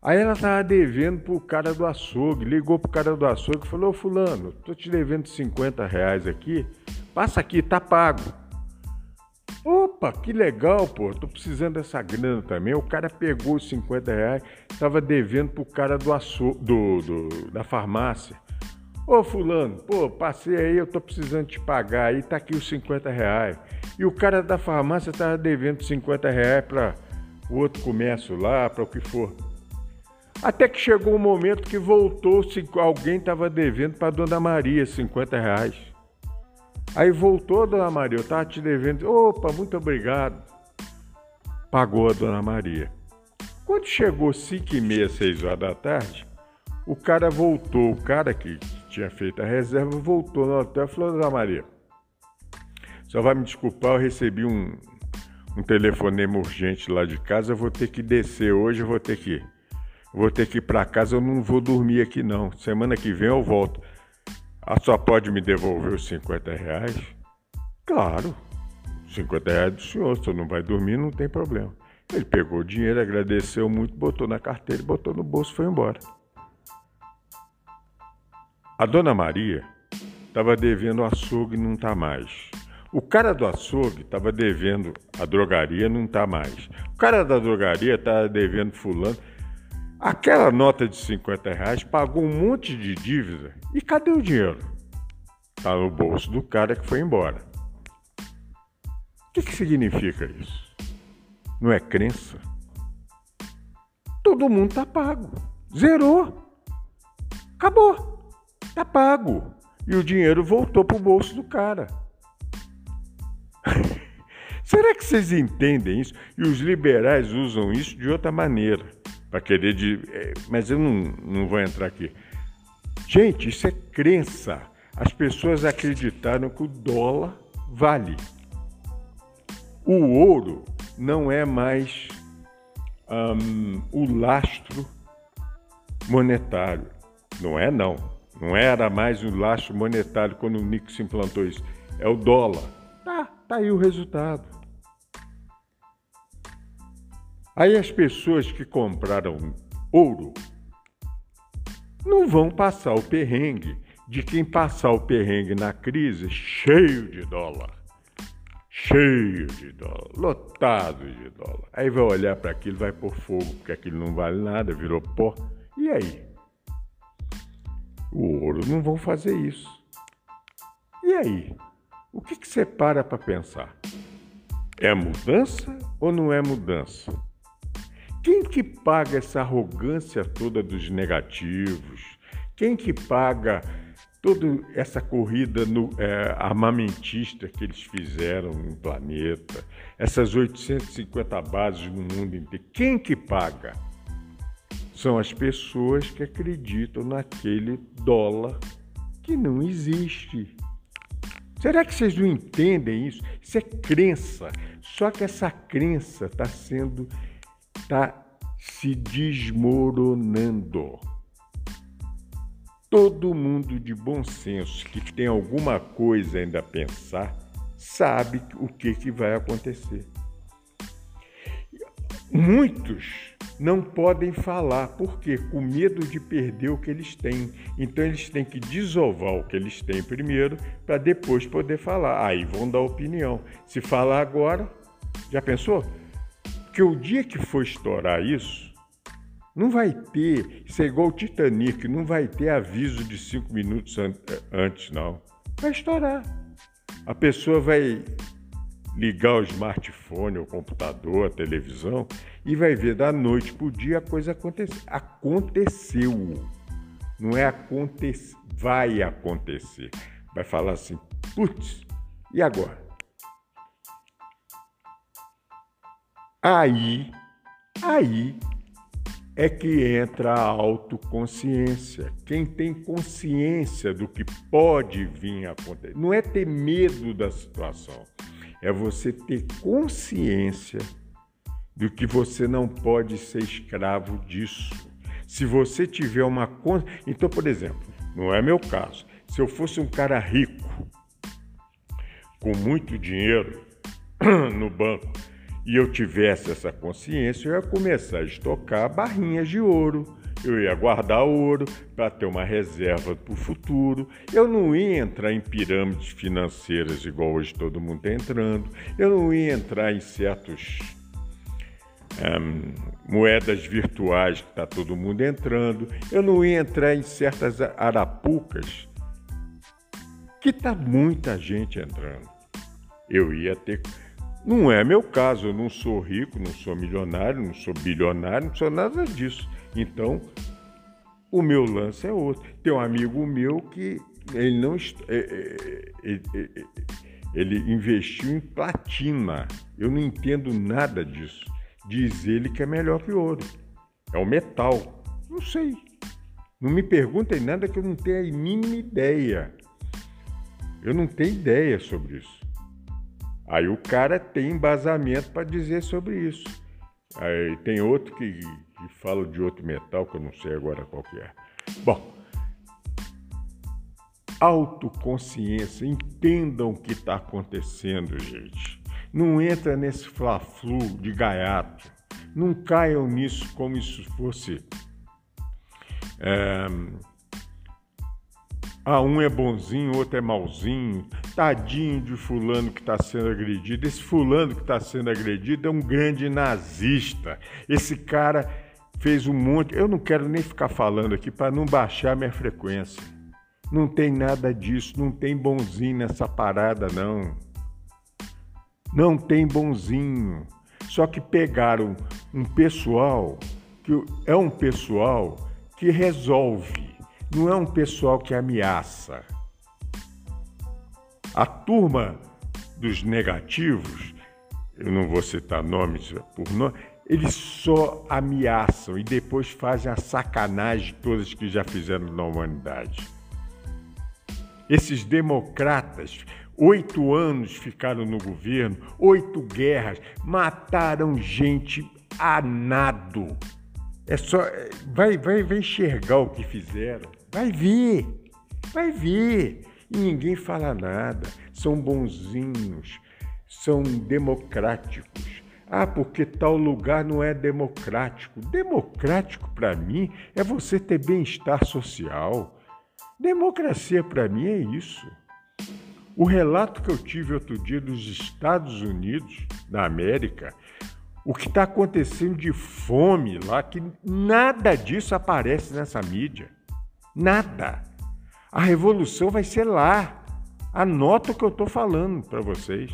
Aí ela tava devendo pro cara do açougue, ligou pro cara do açougue e falou: Ô fulano, tô te devendo 50 reais aqui, passa aqui, tá pago. Opa, que legal, pô, tô precisando dessa grana também. O cara pegou os 50 reais, tava devendo pro cara do, aço, do, do da farmácia. Ô fulano, pô, passei aí, eu tô precisando te pagar aí, tá aqui os 50 reais. E o cara da farmácia tava devendo 50 reais para o outro comércio lá, para o que for. Até que chegou um momento que voltou, alguém estava devendo para Dona Maria 50 reais. Aí voltou Dona Maria, eu estava te devendo. Opa, muito obrigado. Pagou a Dona Maria. Quando chegou 5 e meia, 6 horas da tarde, o cara voltou, o cara que tinha feito a reserva, voltou no hotel e falou, Dona Maria, só vai me desculpar, eu recebi um, um telefonema urgente lá de casa, eu vou ter que descer hoje, eu vou ter que, vou ter que ir para casa, eu não vou dormir aqui não. Semana que vem eu volto. Ah, só pode me devolver os 50 reais? Claro, 50 reais do senhor, se não vai dormir, não tem problema. Ele pegou o dinheiro, agradeceu muito, botou na carteira, botou no bolso e foi embora. A dona Maria estava devendo o açougue e não está mais. O cara do açougue estava devendo a drogaria, não está mais. O cara da drogaria estava devendo fulano. Aquela nota de 50 reais pagou um monte de dívida. E cadê o dinheiro? Está no bolso do cara que foi embora. O que, que significa isso? Não é crença? Todo mundo está pago. Zerou. Acabou. Tá pago. E o dinheiro voltou pro bolso do cara. Será que vocês entendem isso? E os liberais usam isso de outra maneira, para querer de. É, mas eu não, não vou entrar aqui. Gente, isso é crença. As pessoas acreditaram que o dólar vale. O ouro não é mais um, o lastro monetário. Não é, não. Não era mais o lastro monetário quando o Nixon implantou isso. É o dólar. Tá, tá aí o resultado. Aí as pessoas que compraram ouro não vão passar o perrengue de quem passar o perrengue na crise cheio de dólar. Cheio de dólar, lotado de dólar. Aí vai olhar para aquilo, vai pôr fogo, porque aquilo não vale nada, virou pó. E aí? O ouro não vão fazer isso. E aí? O que, que você para para pensar? É mudança ou não é mudança? Quem que paga essa arrogância toda dos negativos? Quem que paga toda essa corrida no, é, armamentista que eles fizeram no planeta? Essas 850 bases no mundo inteiro? Quem que paga? São as pessoas que acreditam naquele dólar que não existe. Será que vocês não entendem isso? Isso é crença. Só que essa crença está sendo está se desmoronando. Todo mundo de bom senso que tem alguma coisa ainda a pensar sabe o que, que vai acontecer. Muitos não podem falar, porque com medo de perder o que eles têm. Então eles têm que desovar o que eles têm primeiro para depois poder falar. Aí vão dar opinião. Se falar agora, já pensou? Porque o dia que for estourar isso, não vai ter, isso é igual o Titanic, não vai ter aviso de cinco minutos antes, não. Vai estourar. A pessoa vai ligar o smartphone, o computador, a televisão e vai ver da noite para o dia a coisa acontecer. Aconteceu. Não é acontecer, vai acontecer. Vai falar assim, putz, e agora? Aí, aí é que entra a autoconsciência. Quem tem consciência do que pode vir a acontecer, não é ter medo da situação, é você ter consciência do que você não pode ser escravo disso. Se você tiver uma então, por exemplo, não é meu caso. Se eu fosse um cara rico com muito dinheiro no banco, e eu tivesse essa consciência, eu ia começar a estocar barrinhas de ouro. Eu ia guardar ouro para ter uma reserva para o futuro. Eu não ia entrar em pirâmides financeiras igual hoje todo mundo está entrando. Eu não ia entrar em certos moedas virtuais que está todo mundo entrando. Eu não ia entrar em certas arapucas que está muita gente entrando. Eu ia ter não é meu caso, eu não sou rico, não sou milionário, não sou bilionário, não sou nada disso. Então, o meu lance é outro. Tem um amigo meu que ele não é, é, é, ele investiu em platina. Eu não entendo nada disso. Diz ele que é melhor que ouro. É o metal. Não sei. Não me perguntem nada que eu não tenho a mínima ideia. Eu não tenho ideia sobre isso. Aí o cara tem embasamento para dizer sobre isso. Aí tem outro que, que fala de outro metal, que eu não sei agora qual que é. Bom, autoconsciência, entendam o que está acontecendo, gente. Não entra nesse fla-flu de gaiato. Não caiam nisso como isso fosse é, ah, um é bonzinho, outro é malzinho. Tadinho de fulano que está sendo agredido. Esse fulano que está sendo agredido é um grande nazista. Esse cara fez um monte. Eu não quero nem ficar falando aqui para não baixar minha frequência. Não tem nada disso, não tem bonzinho nessa parada, não. Não tem bonzinho. Só que pegaram um pessoal que é um pessoal que resolve, não é um pessoal que ameaça. A turma dos negativos, eu não vou citar nomes por nome, eles só ameaçam e depois fazem a sacanagem todas que já fizeram na humanidade. Esses democratas, oito anos ficaram no governo, oito guerras, mataram gente a nado. É só. Vai, vai, vai enxergar o que fizeram. Vai ver. Vai ver. E ninguém fala nada. São bonzinhos. São democráticos. Ah, porque tal lugar não é democrático. Democrático para mim é você ter bem-estar social. Democracia para mim é isso. O relato que eu tive outro dia dos Estados Unidos, da América, o que está acontecendo de fome lá, que nada disso aparece nessa mídia. Nada. A revolução vai ser lá. Anota o que eu estou falando para vocês.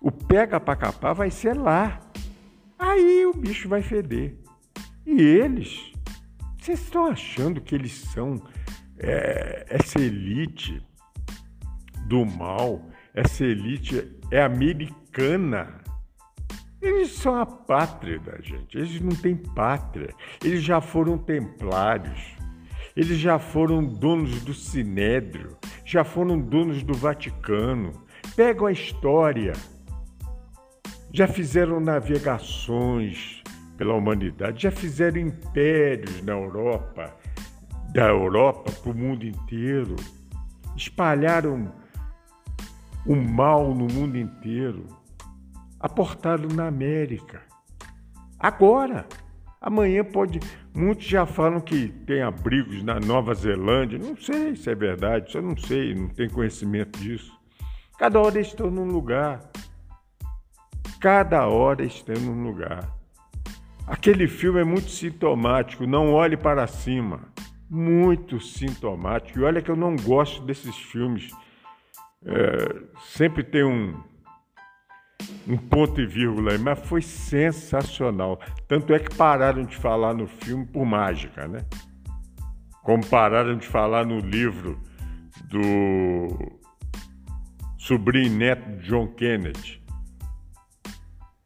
O pega para capar vai ser lá. Aí o bicho vai feder. E eles, vocês estão achando que eles são é, essa elite do mal, essa elite é americana. Eles são a pátria da gente, eles não têm pátria. Eles já foram templários, eles já foram donos do Sinédrio, já foram donos do Vaticano. Pegam a história, já fizeram navegações pela humanidade, já fizeram impérios na Europa, da Europa para o mundo inteiro, espalharam o mal no mundo inteiro aportado na América. Agora, amanhã pode. Muitos já falam que tem abrigos na Nova Zelândia. Não sei se é verdade, eu não sei, não tenho conhecimento disso. Cada hora estão num lugar. Cada hora estão num lugar. Aquele filme é muito sintomático, não olhe para cima. Muito sintomático. E olha que eu não gosto desses filmes. É, sempre tem um, um ponto e vírgula aí, mas foi sensacional. Tanto é que pararam de falar no filme por mágica, né? Como pararam de falar no livro do sobrinho neto John Kennedy.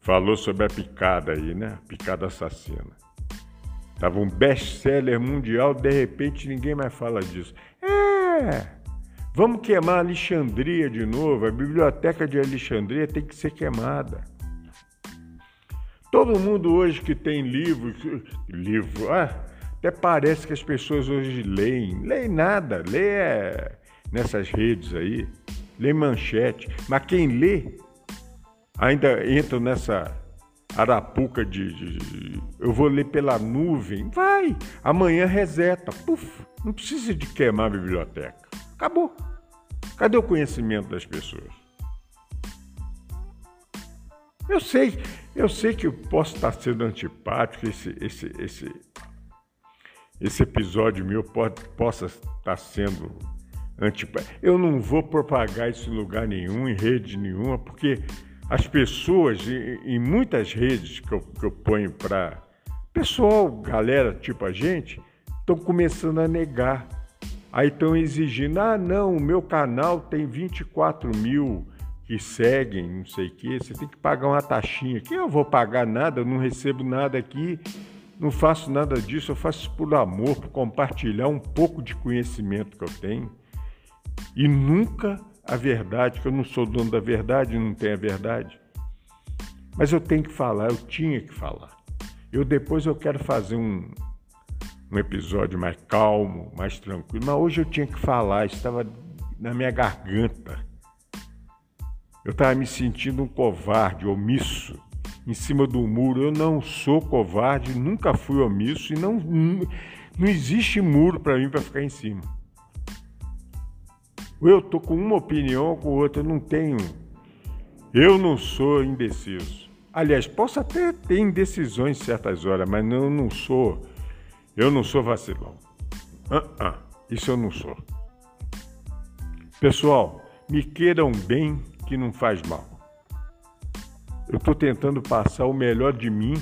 Falou sobre a picada aí, né? A picada assassina. Tava um best-seller mundial, de repente ninguém mais fala disso. É, Vamos queimar Alexandria de novo. A biblioteca de Alexandria tem que ser queimada. Todo mundo hoje que tem livro, livro, ah, até parece que as pessoas hoje leem. Leem nada, lê é, nessas redes aí, lê manchete. Mas quem lê ainda entra nessa arapuca de, de, de, eu vou ler pela nuvem. Vai, amanhã reseta. Puf, não precisa de queimar a biblioteca. Acabou. Cadê o conhecimento das pessoas? Eu sei, eu sei que eu posso estar sendo antipático, esse, esse, esse, esse episódio meu pode, possa estar sendo antipático. Eu não vou propagar isso em lugar nenhum, em rede nenhuma, porque as pessoas, em, em muitas redes que eu, que eu ponho para pessoal, galera tipo a gente, estão começando a negar Aí estão exigindo, ah, não, o meu canal tem 24 mil que seguem, não sei o quê, você tem que pagar uma taxinha. Que eu vou pagar nada, eu não recebo nada aqui, não faço nada disso, eu faço por amor, por compartilhar um pouco de conhecimento que eu tenho. E nunca a verdade, que eu não sou dono da verdade, não tenho a verdade. Mas eu tenho que falar, eu tinha que falar. Eu depois eu quero fazer um, um episódio mais calmo, mais tranquilo. Mas hoje eu tinha que falar, estava na minha garganta. Eu estava me sentindo um covarde, omisso, em cima do muro. Eu não sou covarde, nunca fui omisso e não, não existe muro para mim para ficar em cima. Eu estou com uma opinião ou com outra, eu não tenho. Eu não sou indeciso. Aliás, posso até ter indecisões em certas horas, mas eu não sou eu não sou vacilão. Uh -uh, isso eu não sou. Pessoal, me queiram bem que não faz mal. Eu estou tentando passar o melhor de mim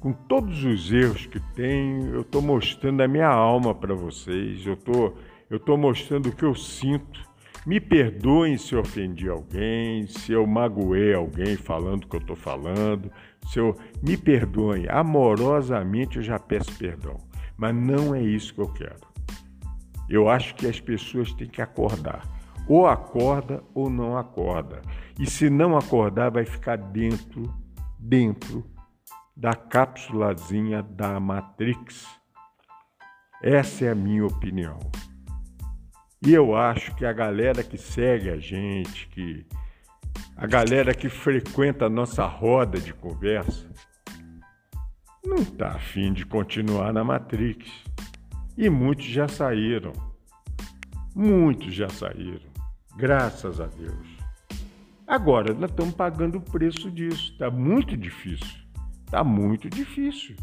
com todos os erros que tenho, eu estou mostrando a minha alma para vocês, eu tô, estou mostrando o que eu sinto. Me perdoem se eu ofendi alguém, se eu magoei alguém falando o que eu estou falando, se eu me perdoem amorosamente, eu já peço perdão. Mas não é isso que eu quero. Eu acho que as pessoas têm que acordar. Ou acorda ou não acorda. E se não acordar, vai ficar dentro, dentro da cápsulazinha da Matrix. Essa é a minha opinião. E eu acho que a galera que segue a gente, que a galera que frequenta a nossa roda de conversa, não está afim de continuar na Matrix. E muitos já saíram. Muitos já saíram. Graças a Deus. Agora, nós estamos pagando o preço disso. Está muito difícil. Está muito difícil.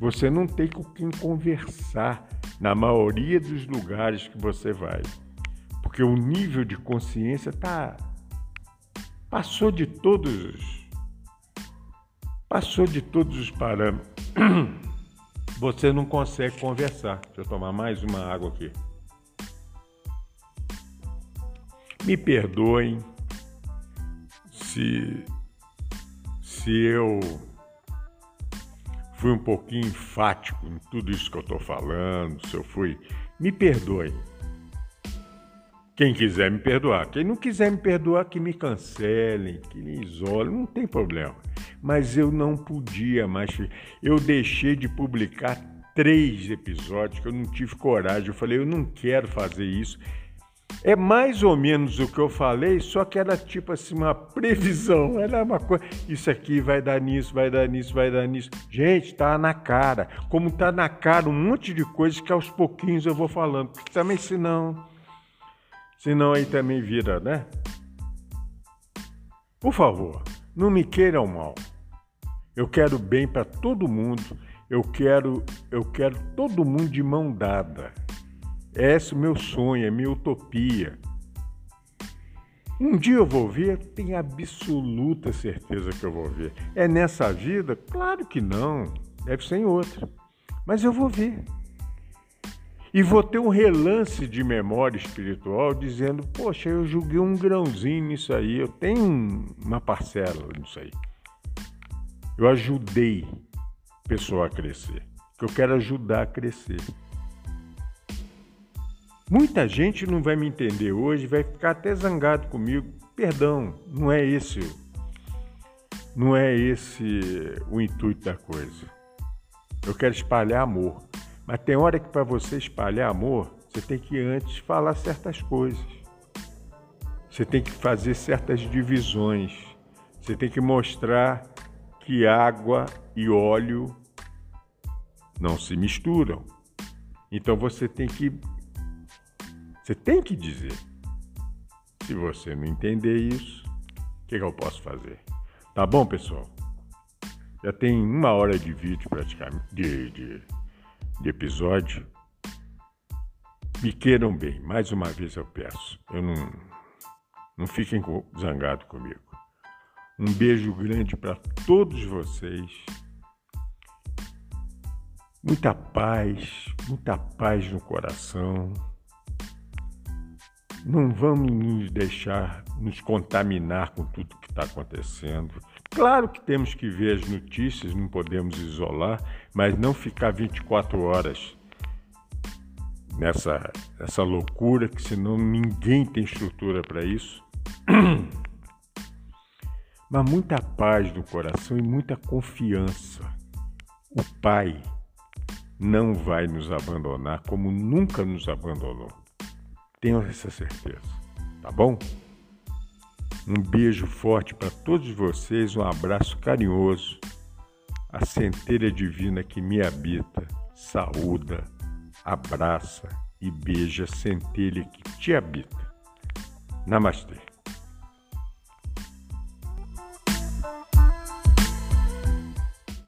Você não tem com quem conversar na maioria dos lugares que você vai. Porque o nível de consciência tá passou de todos passou de todos os parâmetros. Você não consegue conversar. Deixa eu tomar mais uma água aqui. Me perdoem se se eu fui um pouquinho enfático em tudo isso que eu estou falando, se eu fui. Me perdoe. Quem quiser me perdoar. Quem não quiser me perdoar, que me cancelem, que me isolem, não tem problema. Mas eu não podia mais. Eu deixei de publicar três episódios que eu não tive coragem. Eu falei, eu não quero fazer isso. É mais ou menos o que eu falei, só que era tipo assim uma previsão, era uma coisa, isso aqui vai dar nisso, vai dar nisso, vai dar nisso. Gente, tá na cara. Como tá na cara um monte de coisas que aos pouquinhos eu vou falando, porque também senão senão aí também vira, né? Por favor, não me queiram mal. Eu quero bem para todo mundo. Eu quero, eu quero todo mundo de mão dada. Esse é o meu sonho, é minha utopia. Um dia eu vou ver, tenho absoluta certeza que eu vou ver. É nessa vida? Claro que não, deve ser em outra. Mas eu vou ver. E vou ter um relance de memória espiritual dizendo: Poxa, eu julguei um grãozinho nisso aí, eu tenho uma parcela nisso aí. Eu ajudei a pessoa a crescer, que eu quero ajudar a crescer. Muita gente não vai me entender hoje, vai ficar até zangado comigo. Perdão, não é esse, não é esse o intuito da coisa. Eu quero espalhar amor. Mas tem hora que para você espalhar amor, você tem que antes falar certas coisas. Você tem que fazer certas divisões. Você tem que mostrar que água e óleo não se misturam. Então você tem que você tem que dizer. Se você não entender isso, o que, que eu posso fazer? Tá bom, pessoal? Já tem uma hora de vídeo praticamente, de, de, de episódio. Me queiram bem, mais uma vez eu peço. Eu não, não fiquem zangados comigo. Um beijo grande para todos vocês. Muita paz, muita paz no coração. Não vamos nos deixar nos contaminar com tudo que está acontecendo. Claro que temos que ver as notícias, não podemos isolar, mas não ficar 24 horas nessa essa loucura, que senão ninguém tem estrutura para isso. Mas muita paz no coração e muita confiança. O Pai não vai nos abandonar como nunca nos abandonou. Tenho essa certeza, tá bom? Um beijo forte para todos vocês, um abraço carinhoso. A centelha divina que me habita, saúda, abraça e beija a centelha que te habita. Namastê.